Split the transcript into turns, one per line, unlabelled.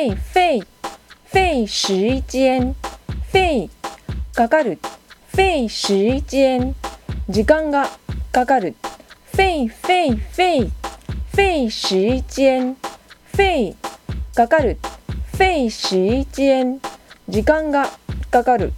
费费费时間费かかる费时間時間がかかる费费费费时間费かかる费时間時間がかかる